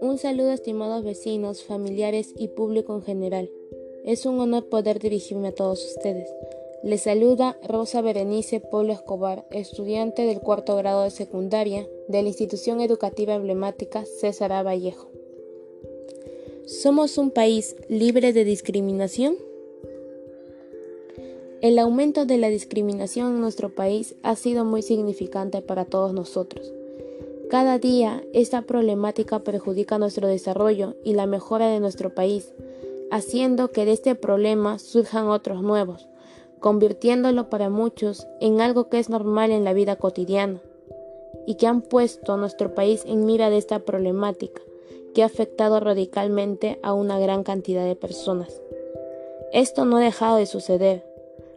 Un saludo estimados vecinos, familiares y público en general. Es un honor poder dirigirme a todos ustedes. Les saluda Rosa Berenice Polo Escobar, estudiante del cuarto grado de secundaria de la institución educativa emblemática César. Vallejo. ¿Somos un país libre de discriminación? El aumento de la discriminación en nuestro país ha sido muy significante para todos nosotros. Cada día esta problemática perjudica nuestro desarrollo y la mejora de nuestro país, haciendo que de este problema surjan otros nuevos, convirtiéndolo para muchos en algo que es normal en la vida cotidiana, y que han puesto a nuestro país en mira de esta problemática, que ha afectado radicalmente a una gran cantidad de personas. Esto no ha dejado de suceder.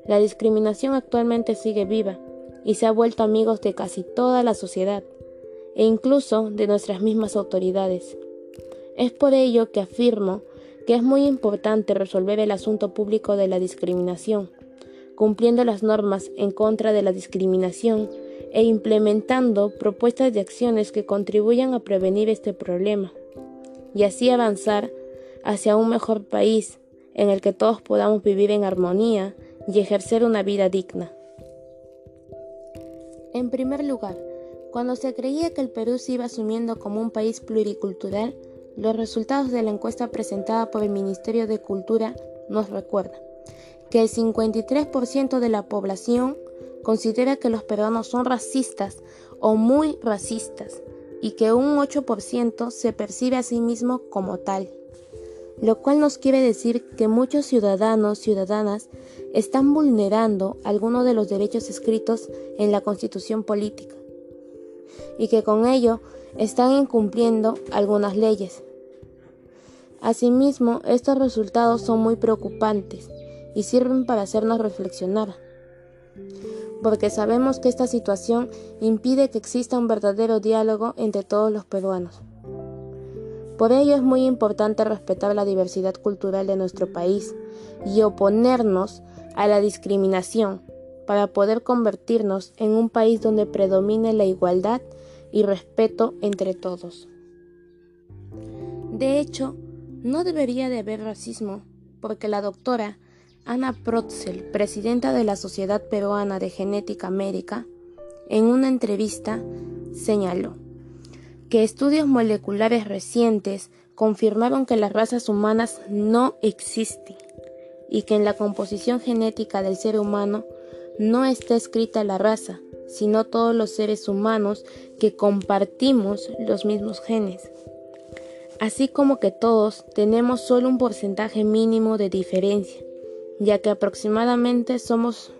La discriminación actualmente sigue viva y se ha vuelto amigos de casi toda la sociedad e incluso de nuestras mismas autoridades. Es por ello que afirmo que es muy importante resolver el asunto público de la discriminación, cumpliendo las normas en contra de la discriminación e implementando propuestas de acciones que contribuyan a prevenir este problema y así avanzar hacia un mejor país en el que todos podamos vivir en armonía y ejercer una vida digna. En primer lugar, cuando se creía que el Perú se iba asumiendo como un país pluricultural, los resultados de la encuesta presentada por el Ministerio de Cultura nos recuerdan que el 53% de la población considera que los peruanos son racistas o muy racistas y que un 8% se percibe a sí mismo como tal, lo cual nos quiere decir que muchos ciudadanos, ciudadanas, están vulnerando algunos de los derechos escritos en la Constitución política y que con ello están incumpliendo algunas leyes. Asimismo, estos resultados son muy preocupantes y sirven para hacernos reflexionar, porque sabemos que esta situación impide que exista un verdadero diálogo entre todos los peruanos. Por ello es muy importante respetar la diversidad cultural de nuestro país y oponernos a la discriminación para poder convertirnos en un país donde predomine la igualdad y respeto entre todos. De hecho, no debería de haber racismo, porque la doctora Ana Protzel, presidenta de la Sociedad Peruana de Genética Médica, en una entrevista señaló que estudios moleculares recientes confirmaron que las razas humanas no existen y que en la composición genética del ser humano no está escrita la raza, sino todos los seres humanos que compartimos los mismos genes. Así como que todos tenemos solo un porcentaje mínimo de diferencia, ya que aproximadamente somos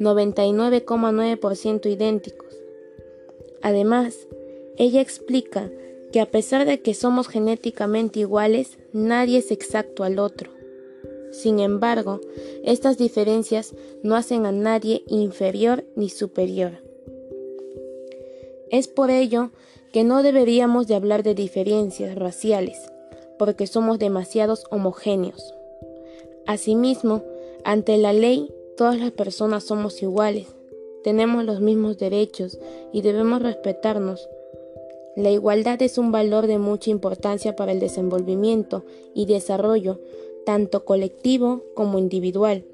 99,9% idénticos. Además, ella explica que a pesar de que somos genéticamente iguales, nadie es exacto al otro. Sin embargo, estas diferencias no hacen a nadie inferior ni superior. Es por ello que no deberíamos de hablar de diferencias raciales, porque somos demasiados homogéneos. Asimismo, ante la ley, todas las personas somos iguales, tenemos los mismos derechos y debemos respetarnos. La igualdad es un valor de mucha importancia para el desenvolvimiento y desarrollo, tanto colectivo como individual.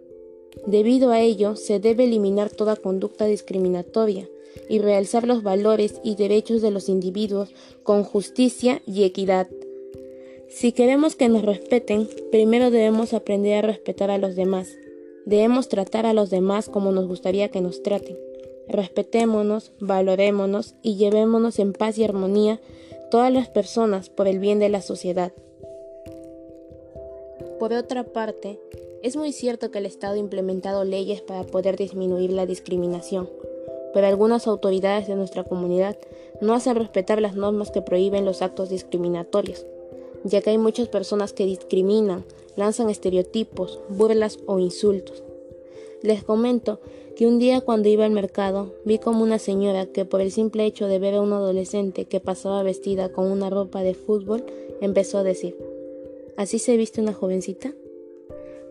Debido a ello, se debe eliminar toda conducta discriminatoria, y realzar los valores y derechos de los individuos con justicia y equidad. Si queremos que nos respeten, primero debemos aprender a respetar a los demás. Debemos tratar a los demás como nos gustaría que nos traten. Respetémonos, valorémonos y llevémonos en paz y armonía todas las personas por el bien de la sociedad. Por otra parte, es muy cierto que el Estado ha implementado leyes para poder disminuir la discriminación pero algunas autoridades de nuestra comunidad no hacen respetar las normas que prohíben los actos discriminatorios, ya que hay muchas personas que discriminan, lanzan estereotipos, burlas o insultos. Les comento que un día cuando iba al mercado vi como una señora que por el simple hecho de ver a un adolescente que pasaba vestida con una ropa de fútbol empezó a decir, ¿así se viste una jovencita?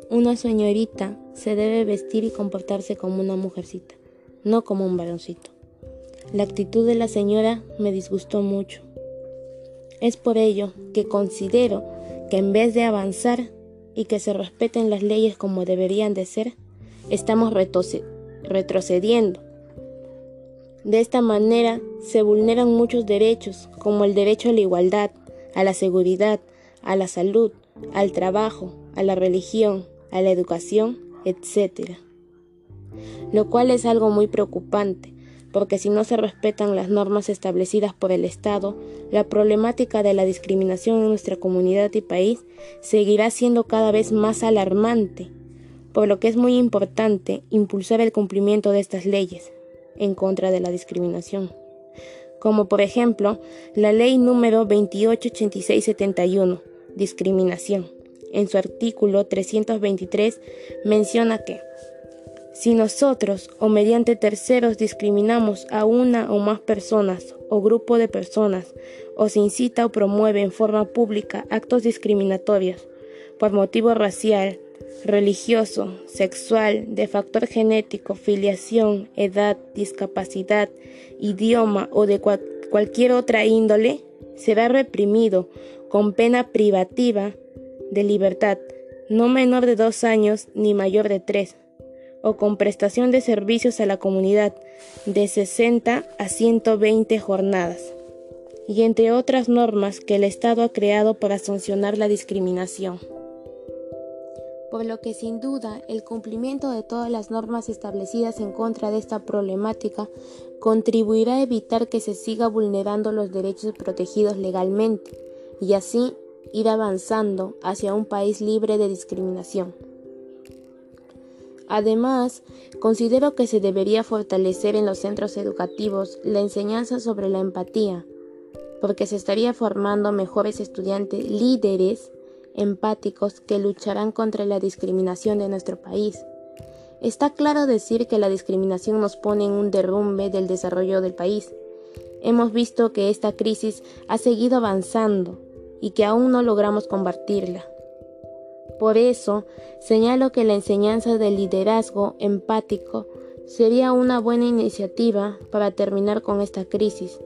Una señorita se debe vestir y comportarse como una mujercita no como un varoncito. La actitud de la señora me disgustó mucho. Es por ello que considero que en vez de avanzar y que se respeten las leyes como deberían de ser, estamos retrocediendo. De esta manera se vulneran muchos derechos, como el derecho a la igualdad, a la seguridad, a la salud, al trabajo, a la religión, a la educación, etc. Lo cual es algo muy preocupante, porque si no se respetan las normas establecidas por el Estado, la problemática de la discriminación en nuestra comunidad y país seguirá siendo cada vez más alarmante, por lo que es muy importante impulsar el cumplimiento de estas leyes en contra de la discriminación, como por ejemplo la ley número 288671, discriminación. En su artículo 323 menciona que si nosotros o mediante terceros discriminamos a una o más personas o grupo de personas, o se incita o promueve en forma pública actos discriminatorios por motivo racial, religioso, sexual, de factor genético, filiación, edad, discapacidad, idioma o de cualquier otra índole, será reprimido con pena privativa de libertad, no menor de dos años ni mayor de tres o con prestación de servicios a la comunidad de 60 a 120 jornadas, y entre otras normas que el Estado ha creado para sancionar la discriminación. Por lo que sin duda el cumplimiento de todas las normas establecidas en contra de esta problemática contribuirá a evitar que se siga vulnerando los derechos protegidos legalmente y así ir avanzando hacia un país libre de discriminación. Además, considero que se debería fortalecer en los centros educativos la enseñanza sobre la empatía, porque se estaría formando mejores estudiantes líderes empáticos que lucharán contra la discriminación de nuestro país. Está claro decir que la discriminación nos pone en un derrumbe del desarrollo del país. Hemos visto que esta crisis ha seguido avanzando y que aún no logramos combatirla. Por eso, señalo que la enseñanza del liderazgo empático sería una buena iniciativa para terminar con esta crisis,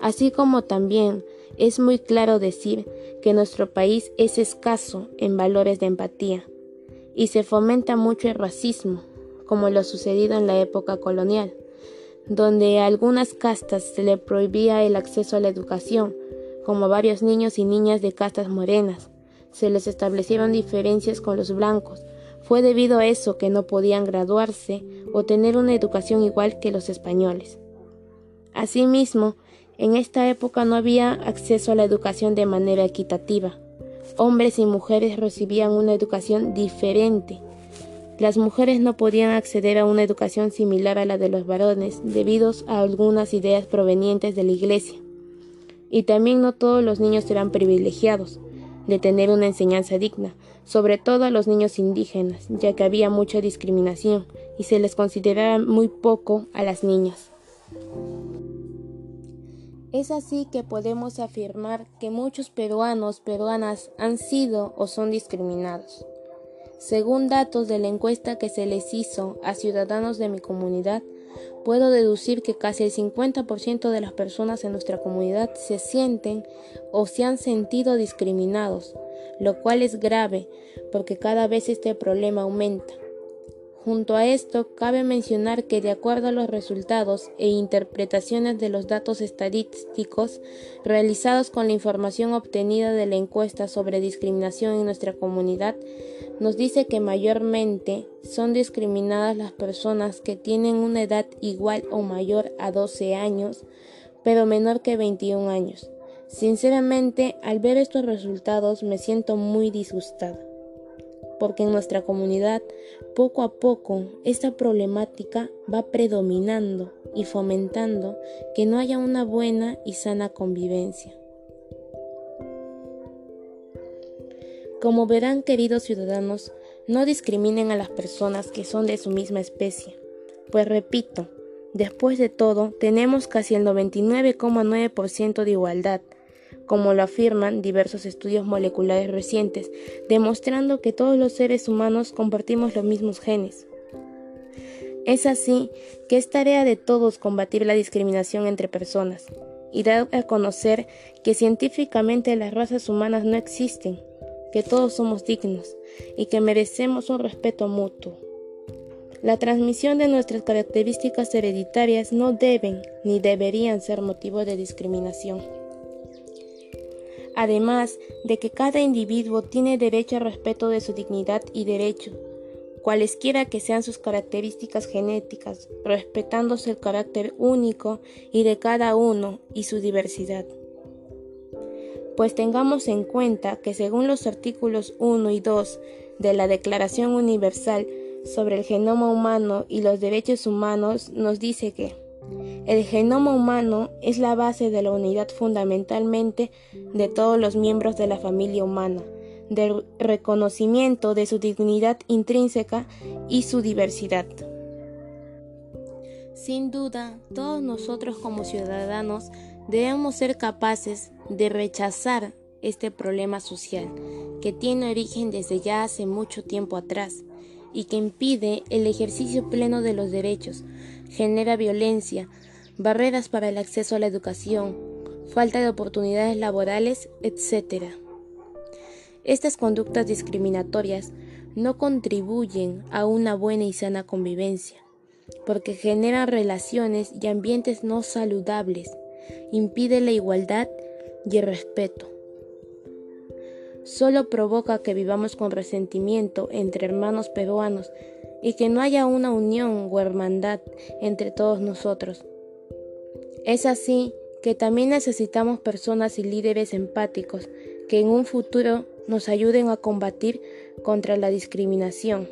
así como también es muy claro decir que nuestro país es escaso en valores de empatía y se fomenta mucho el racismo, como lo sucedido en la época colonial, donde a algunas castas se le prohibía el acceso a la educación, como varios niños y niñas de castas morenas, se les establecieron diferencias con los blancos. Fue debido a eso que no podían graduarse o tener una educación igual que los españoles. Asimismo, en esta época no había acceso a la educación de manera equitativa. Hombres y mujeres recibían una educación diferente. Las mujeres no podían acceder a una educación similar a la de los varones debido a algunas ideas provenientes de la Iglesia. Y también no todos los niños eran privilegiados de tener una enseñanza digna, sobre todo a los niños indígenas, ya que había mucha discriminación y se les consideraba muy poco a las niñas. Es así que podemos afirmar que muchos peruanos, peruanas han sido o son discriminados. Según datos de la encuesta que se les hizo a ciudadanos de mi comunidad, puedo deducir que casi el 50% de las personas en nuestra comunidad se sienten o se han sentido discriminados, lo cual es grave porque cada vez este problema aumenta. Junto a esto, cabe mencionar que de acuerdo a los resultados e interpretaciones de los datos estadísticos realizados con la información obtenida de la encuesta sobre discriminación en nuestra comunidad, nos dice que mayormente son discriminadas las personas que tienen una edad igual o mayor a 12 años, pero menor que 21 años. Sinceramente, al ver estos resultados me siento muy disgustada porque en nuestra comunidad poco a poco esta problemática va predominando y fomentando que no haya una buena y sana convivencia. Como verán, queridos ciudadanos, no discriminen a las personas que son de su misma especie, pues repito, después de todo, tenemos casi el 99,9% de igualdad como lo afirman diversos estudios moleculares recientes, demostrando que todos los seres humanos compartimos los mismos genes. Es así que es tarea de todos combatir la discriminación entre personas y dar a conocer que científicamente las razas humanas no existen, que todos somos dignos y que merecemos un respeto mutuo. La transmisión de nuestras características hereditarias no deben ni deberían ser motivo de discriminación. Además de que cada individuo tiene derecho al respeto de su dignidad y derecho, cualesquiera que sean sus características genéticas, respetándose el carácter único y de cada uno y su diversidad. Pues tengamos en cuenta que según los artículos 1 y 2 de la Declaración Universal sobre el Genoma Humano y los Derechos Humanos nos dice que el genoma humano es la base de la unidad fundamentalmente de todos los miembros de la familia humana, del reconocimiento de su dignidad intrínseca y su diversidad. Sin duda, todos nosotros como ciudadanos debemos ser capaces de rechazar este problema social que tiene origen desde ya hace mucho tiempo atrás y que impide el ejercicio pleno de los derechos, genera violencia, barreras para el acceso a la educación, falta de oportunidades laborales, etc. Estas conductas discriminatorias no contribuyen a una buena y sana convivencia, porque generan relaciones y ambientes no saludables, impide la igualdad y el respeto solo provoca que vivamos con resentimiento entre hermanos peruanos y que no haya una unión o hermandad entre todos nosotros. Es así que también necesitamos personas y líderes empáticos que en un futuro nos ayuden a combatir contra la discriminación,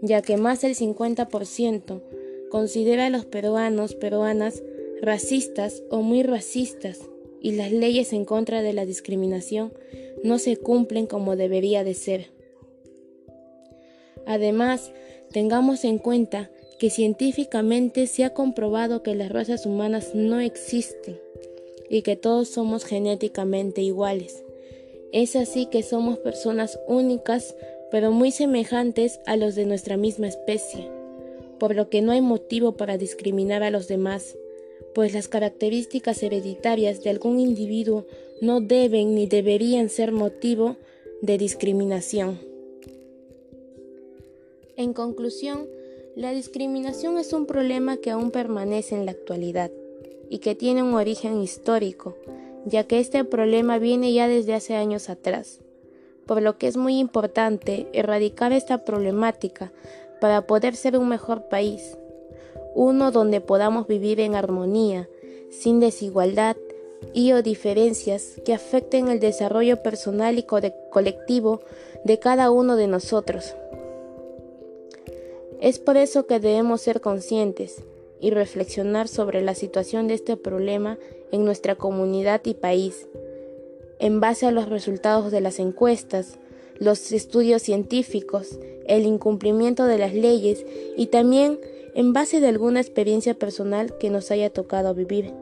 ya que más del 50% considera a los peruanos, peruanas, racistas o muy racistas y las leyes en contra de la discriminación no se cumplen como debería de ser. Además, tengamos en cuenta que científicamente se ha comprobado que las razas humanas no existen y que todos somos genéticamente iguales. Es así que somos personas únicas pero muy semejantes a los de nuestra misma especie, por lo que no hay motivo para discriminar a los demás pues las características hereditarias de algún individuo no deben ni deberían ser motivo de discriminación. En conclusión, la discriminación es un problema que aún permanece en la actualidad y que tiene un origen histórico, ya que este problema viene ya desde hace años atrás, por lo que es muy importante erradicar esta problemática para poder ser un mejor país uno donde podamos vivir en armonía, sin desigualdad y o diferencias que afecten el desarrollo personal y colectivo de cada uno de nosotros. Es por eso que debemos ser conscientes y reflexionar sobre la situación de este problema en nuestra comunidad y país, en base a los resultados de las encuestas, los estudios científicos, el incumplimiento de las leyes y también en base de alguna experiencia personal que nos haya tocado vivir.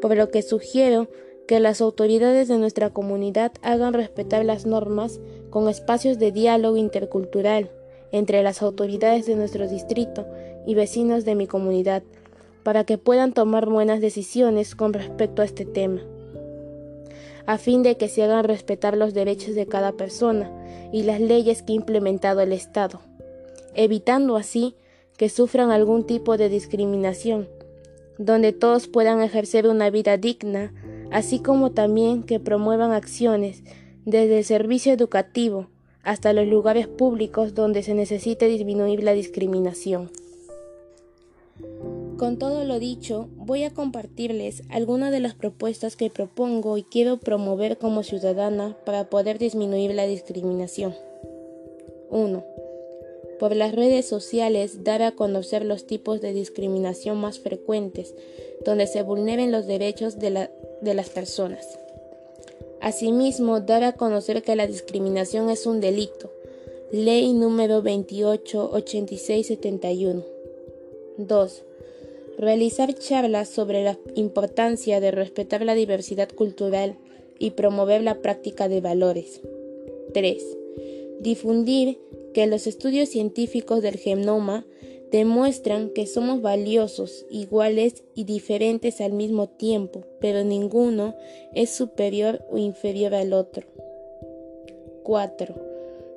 Por lo que sugiero que las autoridades de nuestra comunidad hagan respetar las normas con espacios de diálogo intercultural entre las autoridades de nuestro distrito y vecinos de mi comunidad, para que puedan tomar buenas decisiones con respecto a este tema, a fin de que se hagan respetar los derechos de cada persona y las leyes que ha implementado el Estado, evitando así que sufran algún tipo de discriminación, donde todos puedan ejercer una vida digna, así como también que promuevan acciones desde el servicio educativo hasta los lugares públicos donde se necesite disminuir la discriminación. Con todo lo dicho, voy a compartirles algunas de las propuestas que propongo y quiero promover como ciudadana para poder disminuir la discriminación. 1 por las redes sociales dar a conocer los tipos de discriminación más frecuentes, donde se vulneren los derechos de, las personas. Asimismo, dar a conocer que la discriminación es un delito. Ley número 288671. 2. Realizar charlas sobre la importancia de respetar la diversidad cultural y promover la práctica de valores. 3. Difundir que los estudios científicos del genoma demuestran que somos valiosos, iguales y diferentes al mismo tiempo, pero ninguno es superior o inferior al otro. 4.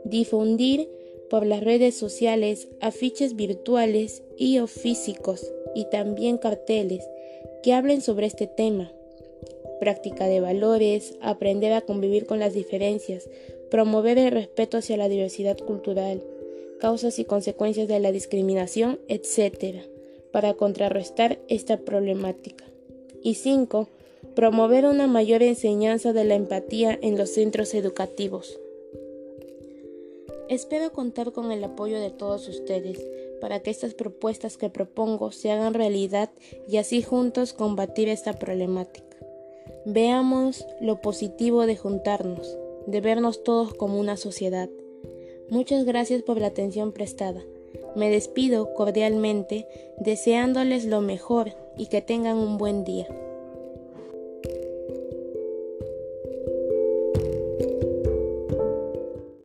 Difundir por las redes sociales afiches virtuales y o físicos y también carteles que hablen sobre este tema. Práctica de valores, aprender a convivir con las diferencias, promover el respeto hacia la diversidad cultural, causas y consecuencias de la discriminación, etc., para contrarrestar esta problemática. Y 5. Promover una mayor enseñanza de la empatía en los centros educativos. Espero contar con el apoyo de todos ustedes para que estas propuestas que propongo se hagan realidad y así juntos combatir esta problemática. Veamos lo positivo de juntarnos, de vernos todos como una sociedad. Muchas gracias por la atención prestada. Me despido cordialmente deseándoles lo mejor y que tengan un buen día.